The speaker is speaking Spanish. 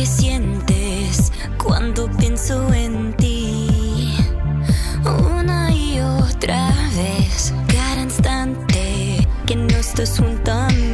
Qué sientes cuando pienso en ti? Una y otra vez, cada instante que no estás junto a mí.